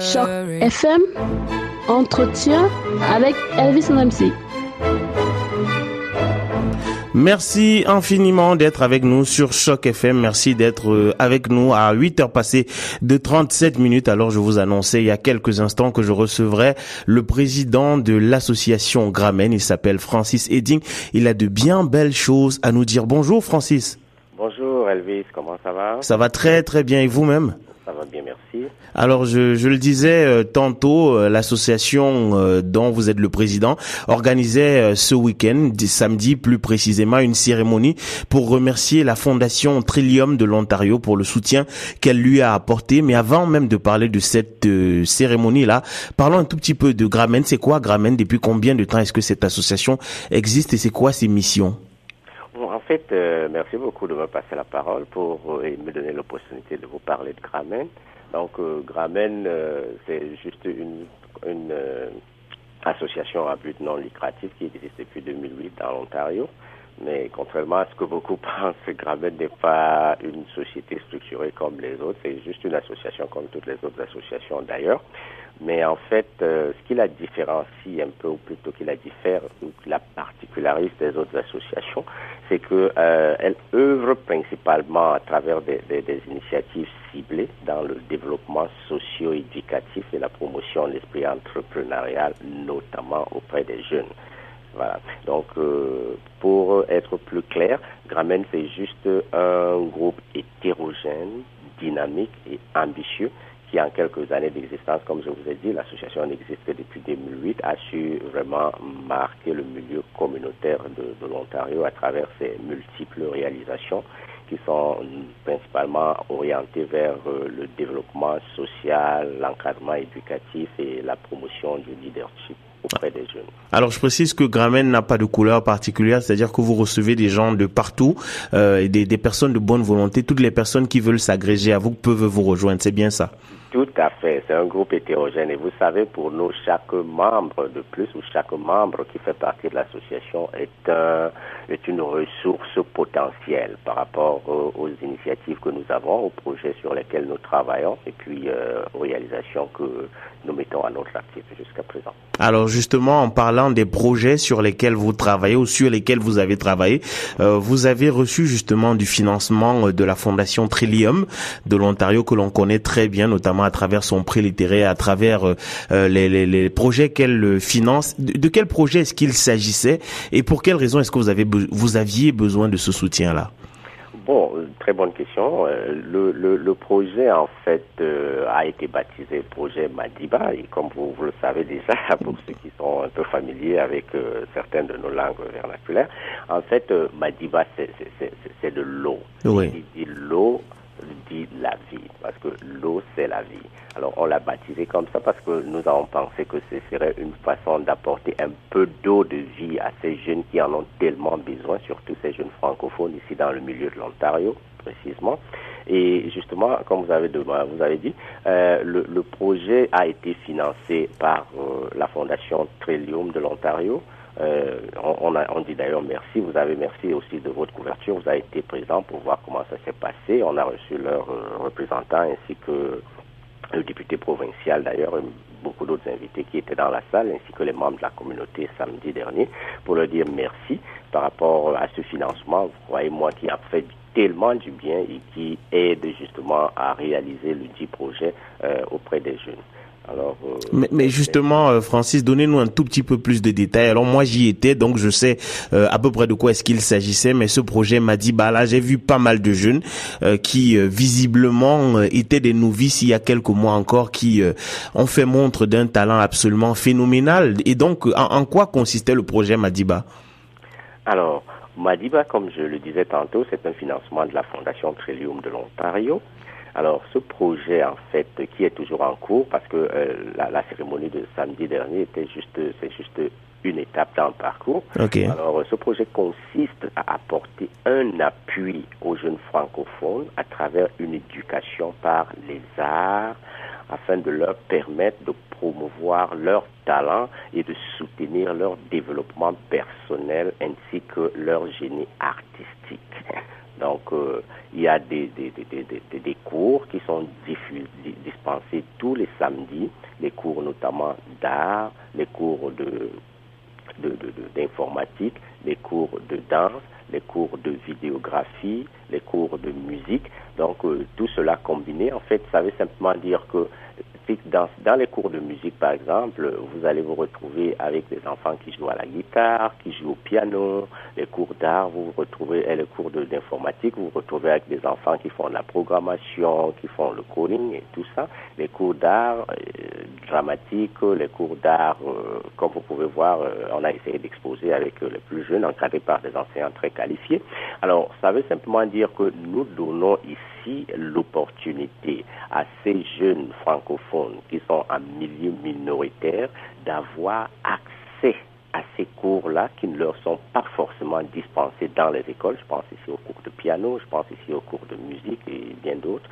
Choc FM, entretien avec Elvis MC. Merci infiniment d'être avec nous sur Choc FM. Merci d'être euh, avec nous à 8 heures passées de 37 minutes. Alors, je vous annonçais il y a quelques instants que je recevrai le président de l'association Gramen. Il s'appelle Francis Edding. Il a de bien belles choses à nous dire. Bonjour, Francis. Bonjour, Elvis. Comment ça va? Ça va très, très bien. Et vous-même? Ça va bien, merci. Alors, je, je le disais euh, tantôt, euh, l'association euh, dont vous êtes le président organisait ce week-end, samedi plus précisément, une cérémonie pour remercier la Fondation Trillium de l'Ontario pour le soutien qu'elle lui a apporté. Mais avant même de parler de cette cérémonie-là, parlons un tout petit peu de Gramen. C'est quoi Gramen? Depuis combien de temps est-ce que cette association existe et c'est quoi ses missions? En fait, merci beaucoup de me passer la parole pour me donner l'opportunité de vous parler de Gramen. Donc, euh, Gramen, euh, c'est juste une, une euh, association à but non lucratif qui existe depuis 2008 dans l'Ontario. Mais contrairement à ce que beaucoup pensent, Gramen n'est pas une société structurée comme les autres. C'est juste une association comme toutes les autres associations d'ailleurs. Mais en fait, euh, ce qui la différencie un peu, ou plutôt qui la diffère, ou la particularise des autres associations, c'est que euh, elle œuvre principalement à travers des, des, des, initiatives ciblées dans le développement socio-éducatif et la promotion de l'esprit entrepreneurial, notamment auprès des jeunes. Voilà. Donc, euh, pour être plus clair, Gramen, c'est juste un groupe hétérogène, dynamique et ambitieux qui, en quelques années d'existence, comme je vous ai dit, l'association existe depuis 2008, a su vraiment marquer le milieu communautaire de, de l'Ontario à travers ses multiples réalisations qui sont principalement orientées vers euh, le développement social, l'encadrement éducatif et la promotion du leadership Alors je précise que Gramen n'a pas de couleur particulière, c'est-à-dire que vous recevez des gens de partout, euh, des, des personnes de bonne volonté, toutes les personnes qui veulent s'agréger à vous peuvent vous rejoindre, c'est bien ça tout à fait, c'est un groupe hétérogène et vous savez, pour nous, chaque membre de plus ou chaque membre qui fait partie de l'association est, un, est une ressource potentielle par rapport aux, aux, initiatives que nous avons, aux projets sur lesquels nous travaillons et puis euh, aux réalisations que nous mettons à notre actif jusqu'à présent. Alors justement, en parlant des projets sur lesquels vous travaillez ou sur lesquels vous avez travaillé, euh, vous avez reçu justement du financement de la Fondation Trillium de l'Ontario que l'on connaît très bien, notamment à travers son prix littéraire, à travers euh, les, les, les, projets qu'elle finance. De, de quel projet est-ce qu'il s'agissait et pour quelles raisons est-ce que vous avez vous aviez besoin de ce soutien-là? Bon, très bonne question. Le, le, le projet, en fait, euh, a été baptisé projet Madiba. Et comme vous, vous, le savez déjà, pour ceux qui sont un peu familiers avec euh, certaines de nos langues vernaculaires, en fait, euh, Madiba, c'est de l'eau. Oui. Il dit l'eau dit la vie, parce que l'eau, c'est la vie. Alors, on l'a baptisé comme ça parce que nous avons pensé que ce serait une façon d'apporter un peu d'eau de vie à ces jeunes qui en ont tellement besoin, surtout ces jeunes francophones ici dans le milieu de l'Ontario, précisément. Et justement, comme vous avez, vous avez dit, euh, le, le, projet a été financé par euh, la Fondation Trillium de l'Ontario. Euh, on, a, dit d'ailleurs merci. Vous avez merci aussi de votre couverture. Vous avez été présent pour voir comment ça s'est passé. On a reçu leurs représentants ainsi que le député provincial d'ailleurs, beaucoup d'autres invités qui étaient dans la salle, ainsi que les membres de la communauté samedi dernier, pour leur dire merci par rapport à ce financement, croyez-moi, qui a fait tellement du bien et qui aide justement à réaliser le dit projet euh, auprès des jeunes. Alors, euh, mais, mais, justement, euh, Francis, donnez-nous un tout petit peu plus de détails. Alors moi, j'y étais, donc je sais euh, à peu près de quoi est-ce qu'il s'agissait. Mais ce projet m'a dit, bah là, j'ai vu pas mal de jeunes euh, qui visiblement étaient des novices il y a quelques mois encore, qui ont fait montre d'un talent absolument phénoménal. Et donc, en, en quoi consistait le projet Madiba? Alors, Madiba, comme je le disais tantôt, c'est un financement de la Fondation Trillium de l'Ontario. Alors, ce projet, en fait, qui est toujours en cours, parce que euh, la, la, cérémonie de samedi dernier était juste, c'est juste une étape dans le parcours. Okay. Alors, ce projet consiste à apporter un appui aux jeunes francophones à travers une éducation par les arts, afin de leur permettre de promouvoir leur talent et de soutenir leur développement personnel ainsi que leur génie artistique. Donc, euh, il y a des, des, des, des, cours qui sont dispensés tous les samedis, les cours notamment d'art, les cours de d'informatique, les cours de danse, les cours de vidéographie, les cours de musique. Donc euh, tout cela combiné, en fait, ça veut simplement dire que dans, les cours de musique, par exemple, vous allez vous retrouver avec des enfants qui jouent à la guitare, qui jouent au piano. Les cours d'art, vous vous retrouvez, et les cours d'informatique, vous vous retrouvez avec des enfants qui font de la programmation, qui font le coding et tout ça. Les cours d'art euh, dramatique, les cours d'art, euh, comme vous pouvez voir, euh, on a essayé d'exposer avec les plus jeunes, encadrés par des enseignants très qualifiés. Alors, ça veut simplement dire que nous donnons ici l'opportunité à ces jeunes francophones qui sont en milieu minoritaire d'avoir accès à ces cours-là qui ne leur sont pas forcément dispensés dans les écoles. Je pense ici aux cours de piano, je pense ici aux cours de musique et bien d'autres,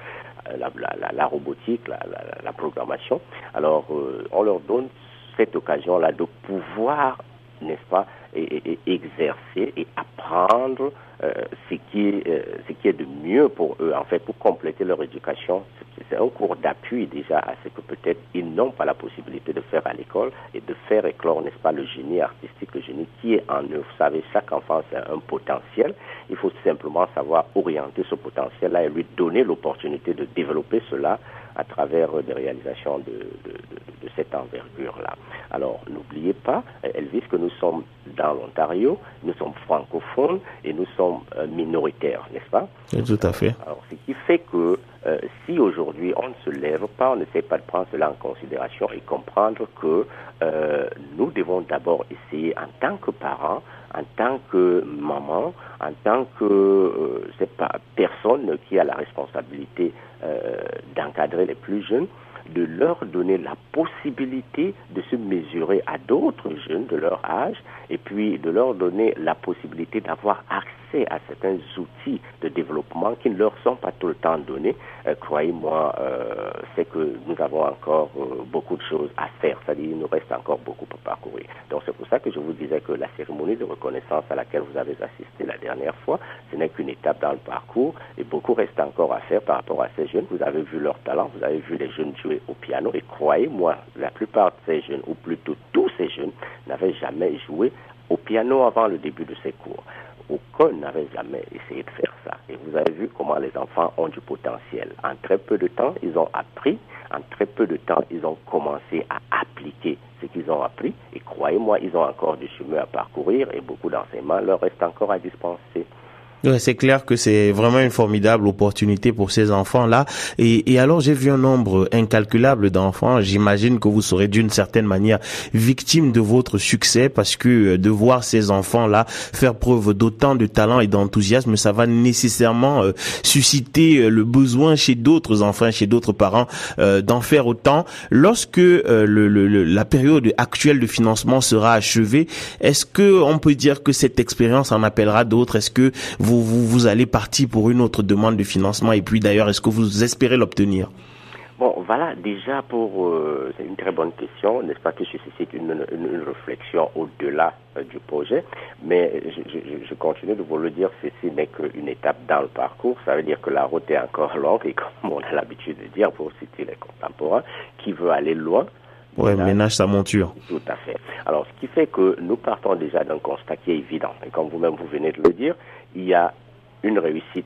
euh, la, robotique, la, programmation. Alors, euh, on leur donne cette occasion-là de pouvoir, n'est-ce pas, et, exercer et apprendre euh, ce, qui est, euh, ce qui est de mieux pour eux, en fait, pour compléter leur éducation. C'est un cours d'appui déjà à ce que peut-être ils n'ont pas la possibilité de faire à l'école et de faire éclore, n'est-ce pas, le génie artistique, le génie qui est en eux. Vous savez, chaque enfant a un potentiel. Il faut simplement savoir orienter ce potentiel-là et lui donner l'opportunité de développer cela à travers des réalisations de, de, de, cette envergure-là. Alors, n'oubliez pas, Elvis, que nous sommes dans l'Ontario, nous sommes francophones et nous sommes euh, minoritaires, n'est-ce pas? Tout à fait. Alors, ce qui fait que euh, si aujourd'hui on ne se lève pas, on n'essaie pas de prendre cela en considération et comprendre que euh, nous devons d'abord essayer en tant que parents, en tant que maman, en tant que euh, pas personne qui a la responsabilité euh, d'encadrer les plus jeunes, de leur donner la possibilité de se mesurer à d'autres jeunes de leur âge et puis de leur donner la possibilité d'avoir accès à certains outils de développement qui ne leur sont pas tout le temps donnés. Euh, croyez-moi, euh, c'est que nous avons encore euh, beaucoup de choses à faire. C'est-à-dire, il nous reste encore beaucoup à parcourir. Donc, c'est pour ça que je vous disais que la cérémonie de reconnaissance à laquelle vous avez assisté la dernière fois, ce n'est qu'une étape dans le parcours et beaucoup reste encore à faire par rapport à ces jeunes. Vous avez vu leur talent, vous avez vu les jeunes jouer au piano et croyez-moi, la plupart de ces jeunes, ou plutôt tous ces jeunes, n'avaient jamais joué au piano avant le début de ces cours aucun n'avait jamais essayé de faire ça. Et vous avez vu comment les enfants ont du potentiel. En très peu de temps, ils ont appris. En très peu de temps, ils ont commencé à appliquer ce qu'ils ont appris. Et croyez-moi, ils ont encore du chemin à parcourir et beaucoup d'enseignements leur restent encore à dispenser c'est clair que c'est vraiment une formidable opportunité pour ces enfants-là. Et, et, alors, j'ai vu un nombre incalculable d'enfants. J'imagine que vous serez d'une certaine manière victime de votre succès parce que euh, de voir ces enfants-là faire preuve d'autant de talent et d'enthousiasme, ça va nécessairement euh, susciter euh, le besoin chez d'autres enfants, chez d'autres parents d'en faire autant. Lorsque le, la période actuelle de financement sera achevée, est-ce que on peut dire que cette expérience en appellera d'autres? Est-ce que vous, allez partir pour une autre demande de financement et puis d'ailleurs, est-ce que vous espérez l'obtenir? Bon, voilà, déjà pour, euh, c'est une très bonne question, n'est-ce pas que je suscite une, une, réflexion au-delà euh, du projet, mais je, je, continue de vous le dire, ceci n'est qu'une étape dans le parcours, ça veut dire que la route est encore longue et comme on a l'habitude de dire pour citer les contemporains, qui veut aller loin, Ouais, ménage sa monture. Tout à fait. Alors, ce qui fait que nous partons déjà d'un constat qui est évident. Et comme vous-même vous venez de le dire, il y a une réussite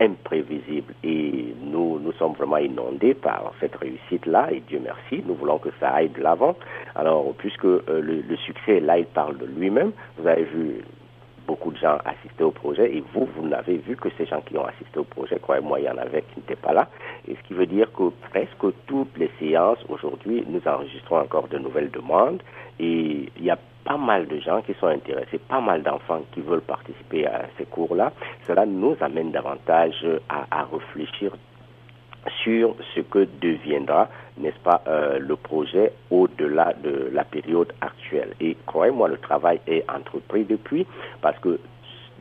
imprévisible et nous, nous sommes vraiment inondés par cette réussite-là et Dieu merci, nous voulons que ça aille de l'avant. Alors, puisque euh, le, le, succès là, il parle de lui-même, vous avez vu beaucoup de gens assister au projet et vous, vous n'avez vu que ces gens qui ont assisté au projet. Croyez-moi, il y en avait qui n'étaient pas là. Et ce qui veut dire que presque toutes les séances aujourd'hui, nous enregistrons encore de nouvelles demandes et il y a pas mal de gens qui sont intéressés, pas mal d'enfants qui veulent participer à ces cours-là. Cela nous amène davantage à, à réfléchir sur ce que deviendra, n'est-ce pas, euh, le projet au-delà de la période actuelle. Et croyez-moi, le travail est entrepris depuis parce que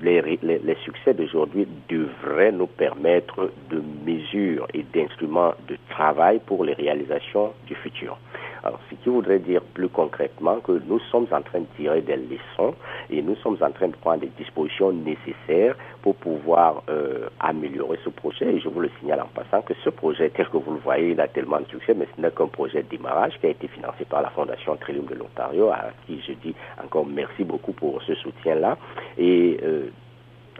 les, les, les succès d'aujourd'hui devraient nous permettre de mesures et d'instruments de travail pour les réalisations du futur. Alors, ce qui voudrait dire plus concrètement que nous sommes en train de tirer des leçons et nous sommes en train de prendre des dispositions nécessaires pour pouvoir euh, améliorer ce projet. Et je vous le signale en passant que ce projet, tel que vous le voyez, il a tellement de succès, mais ce n'est qu'un projet de démarrage qui a été financé par la Fondation Trillium de l'Ontario, à qui je dis encore merci beaucoup pour ce soutien-là. Euh,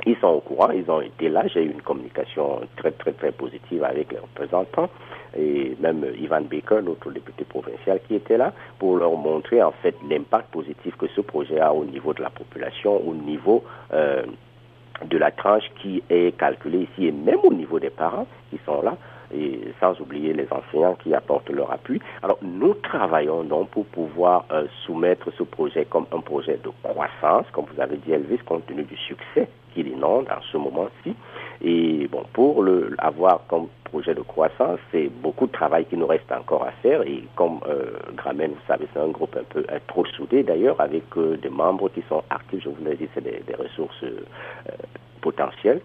ils sont au courant, ils ont été là. J'ai eu une communication très, très, très positive avec les représentants et même Ivan Baker, notre député provincial, qui était là pour leur montrer en fait l'impact positif que ce projet a au niveau de la population, au niveau euh, de la tranche qui est calculée ici et même au niveau des parents qui sont là et sans oublier les enseignants qui apportent leur appui. Alors nous travaillons donc pour pouvoir euh, soumettre ce projet comme un projet de croissance, comme vous avez dit Elvis, compte tenu du succès qu'il inonde en ce moment-ci. Et bon, pour le avoir comme projet de croissance, c'est beaucoup de travail qui nous reste encore à faire. Et comme euh, Gramen, vous savez, c'est un groupe un peu trop soudé d'ailleurs, avec euh, des membres qui sont actifs, je vous l'ai dit, c'est des, des, ressources euh, potentielles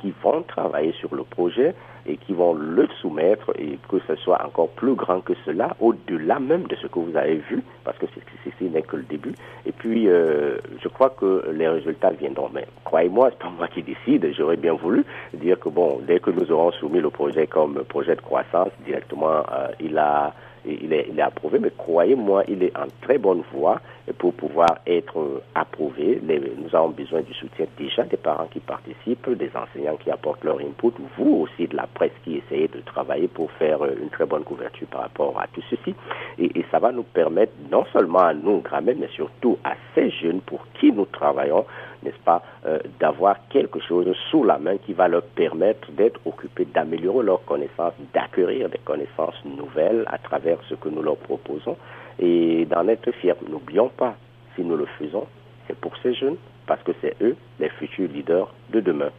qui, vont travailler sur le projet et qui vont le soumettre et que ce soit encore plus grand que cela, au-delà même de ce que vous avez vu, parce que ceci n'est que le début. Et puis, euh, je crois que les résultats viendront. Mais croyez-moi, c'est pas moi qui décide. J'aurais bien voulu dire que bon, dès que nous aurons soumis le projet comme projet de croissance, directement, euh, il a il est, approuvé, mais croyez-moi, il est en très bonne voie pour pouvoir être approuvé. Les, nous avons besoin du soutien déjà des parents qui participent, des enseignants qui apportent leur input, vous aussi de la presse qui essayez de travailler pour faire une très bonne couverture par rapport à tout ceci. Et, ça va nous permettre, non seulement à nous, Grammet, mais surtout à ces jeunes pour qui nous travaillons, n'est-ce pas, euh, d'avoir quelque chose sous la main qui va leur permettre d'être occupés, d'améliorer leurs connaissances, d'acquérir des connaissances nouvelles à travers ce que nous leur proposons et d'en être fiers. N'oublions pas, si nous le faisons, c'est pour ces jeunes, parce que c'est eux les futurs leaders de demain.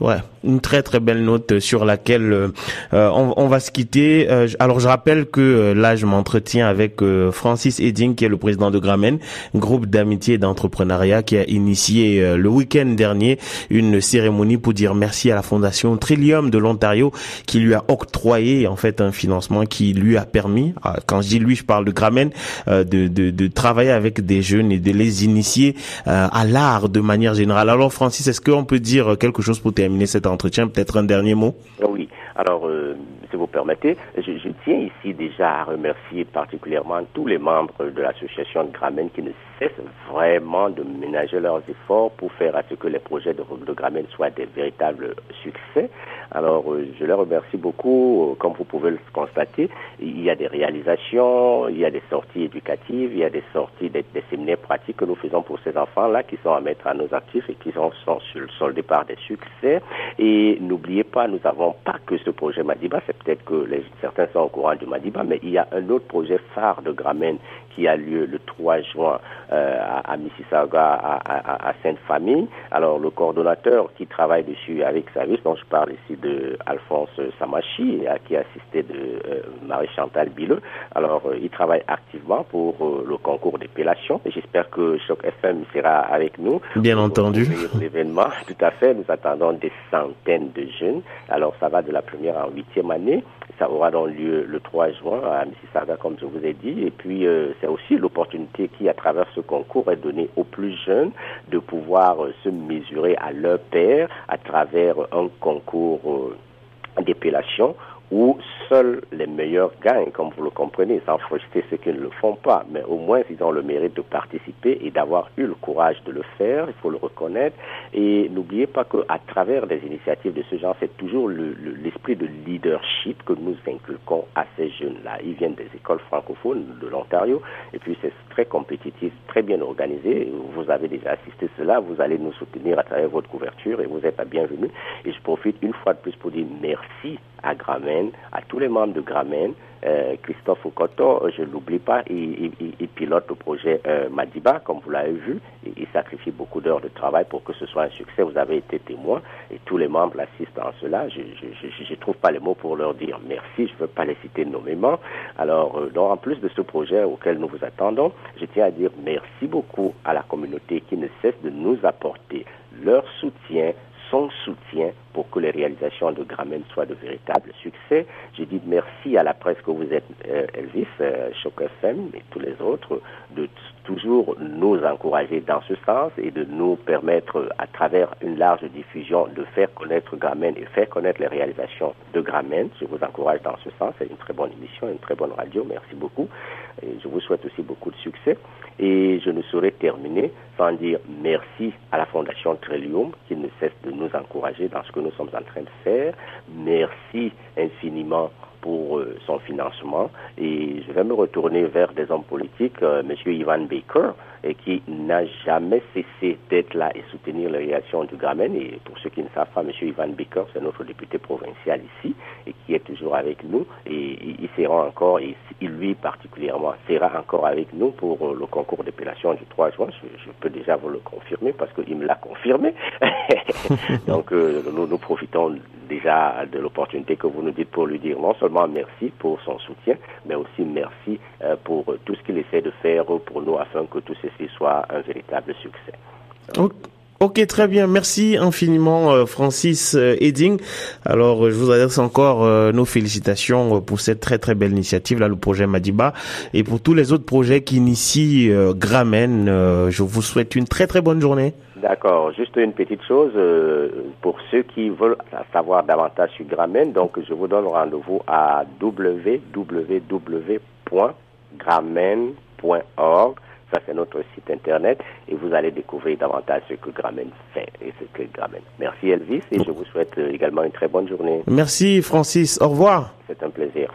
Ouais, une très très belle note sur laquelle euh, on, on, va se quitter. Euh, alors je rappelle que euh, là je m'entretiens avec Francis Edding qui est le président de Gramen, groupe d'amitié et d'entrepreneuriat qui a initié le week-end dernier une cérémonie pour dire merci à la fondation Trillium de l'Ontario qui lui a octroyé en fait un financement qui lui a permis, quand je dis lui je parle de Gramen, de, de, de travailler avec des jeunes et de les initier à l'art de manière générale. Alors Francis, est-ce qu'on peut dire quelque chose pour terminer cet entretien, peut-être un dernier mot? Oui. Alors, euh, si vous permettez, je, tiens ici déjà à remercier particulièrement tous les membres de l'association de Gramen qui ne cessent vraiment de ménager leurs efforts pour faire à ce que les projets de, de Gramen soient des véritables succès. Alors, euh, je les remercie beaucoup. Comme vous pouvez le constater, il y a des réalisations, il y a des sorties éducatives, il y a des sorties, des, séminaires pratiques que nous faisons pour ces enfants-là qui sont à mettre à nos actifs et qui sont, sur, sur le départ des succès. Et n'oubliez pas, nous n'avons pas que ce projet Madiba, c'est peut-être que les, certains sont au courant du Madiba, mais il y a un autre projet phare de Gramen qui a lieu le 3 juin euh, à, à, Mississauga, à, à, à Sainte-Famille. Alors, le coordonnateur qui travaille dessus avec service, dont je parle ici de Alphonse Samachi, qui est assisté de euh, Marie-Chantal Billeux. Alors, euh, il travaille activement pour le concours d'épellation. J'espère que Choc FM sera avec nous. Bien entendu. L'événement, tout à fait. Nous attendons des centaines de jeunes. Alors, ça va de la première en huitième année. Ça aura donc lieu le 3 juin à Mississauga, comme je vous ai dit. Et puis, euh, c'est aussi l'opportunité qui, à travers ce concours, est donnée aux plus jeunes de pouvoir euh, se mesurer à leur père à travers un concours euh, d'épellation où seuls les meilleurs gagnent, comme vous le comprenez, sans frustrer ceux qui ne le font pas. Mais au moins, ils ont le mérite de participer et d'avoir eu le courage de le faire, il faut le reconnaître. Et n'oubliez pas qu'à travers des initiatives de ce genre, c'est toujours l'esprit le, le, de leadership que nous inculquons à ces jeunes-là. Ils viennent des écoles francophones de l'Ontario, et puis c'est très compétitif, très bien organisé. Vous avez déjà assisté cela, vous allez nous soutenir à travers votre couverture, et vous êtes la bienvenue. Et je profite une fois de plus pour dire merci à Gramen, à tous les membres de Gramen. Euh, Christophe Okoto, je ne l'oublie pas, il, il, il, pilote le projet euh, Madiba, comme vous l'avez vu. Il, sacrifie beaucoup d'heures de travail pour que ce soit un succès. Vous avez été témoin et tous les membres l'assistent en cela. Je ne trouve pas les mots pour leur dire merci. Je ne veux pas les citer nommément. Alors, euh, en plus de ce projet auquel nous vous attendons, je tiens à dire merci beaucoup à la communauté qui ne cesse de nous apporter leur soutien, son soutien pour que les réalisations de Gramen soient de véritables succès. Je dis merci à la presse que vous êtes, euh, Elvis, euh, Choc FM et tous les autres, de toujours nous encourager dans ce sens et de nous permettre, à travers une large diffusion, de faire connaître Gramen et faire connaître les réalisations de Gramen. Je vous encourage dans ce sens. C'est une très bonne émission, une très bonne radio. Merci beaucoup. Et je vous souhaite aussi beaucoup de succès. Et je ne saurais terminer sans dire merci à la Fondation Trillium qui ne cesse de nous encourager dans ce que nous sommes en train de faire. Merci infiniment pour euh, son financement. Et je vais me retourner vers des hommes politiques, euh, M. Ivan Baker, et qui n'a jamais cessé d'être là et soutenir les réactions du Gramen. Et pour ceux qui ne savent pas, M. Ivan Baker, c'est notre député provincial ici et qui est toujours avec nous. Et il sera encore, et lui particulièrement, sera encore avec nous pour euh, le concours d'épellation du 3 juin. Je, peux déjà vous le confirmer parce qu'il me l'a confirmé. Donc nous, nous profitons déjà de l'opportunité que vous nous dites pour lui dire non seulement merci pour son soutien, mais aussi merci euh, pour tout ce qu'il essaie de faire pour nous afin que tout ceci soit un véritable succès. Ok, très bien. Merci infiniment, euh, Francis euh, Edding. Alors, je vous adresse encore nos félicitations pour cette très très belle initiative, là, le projet Madiba, et pour tous les autres projets qui initient Gramen. je vous souhaite une très très bonne journée. D'accord. Juste une petite chose euh, pour ceux qui veulent savoir davantage sur Gramen. Donc, je vous donne rendez-vous à www.gramen.org. Ça, c'est notre site internet et vous allez découvrir davantage ce que Gramen fait et ce que Gramen. Merci Elvis et je vous souhaite également une très bonne journée. Merci Francis. Au revoir. C'est un plaisir.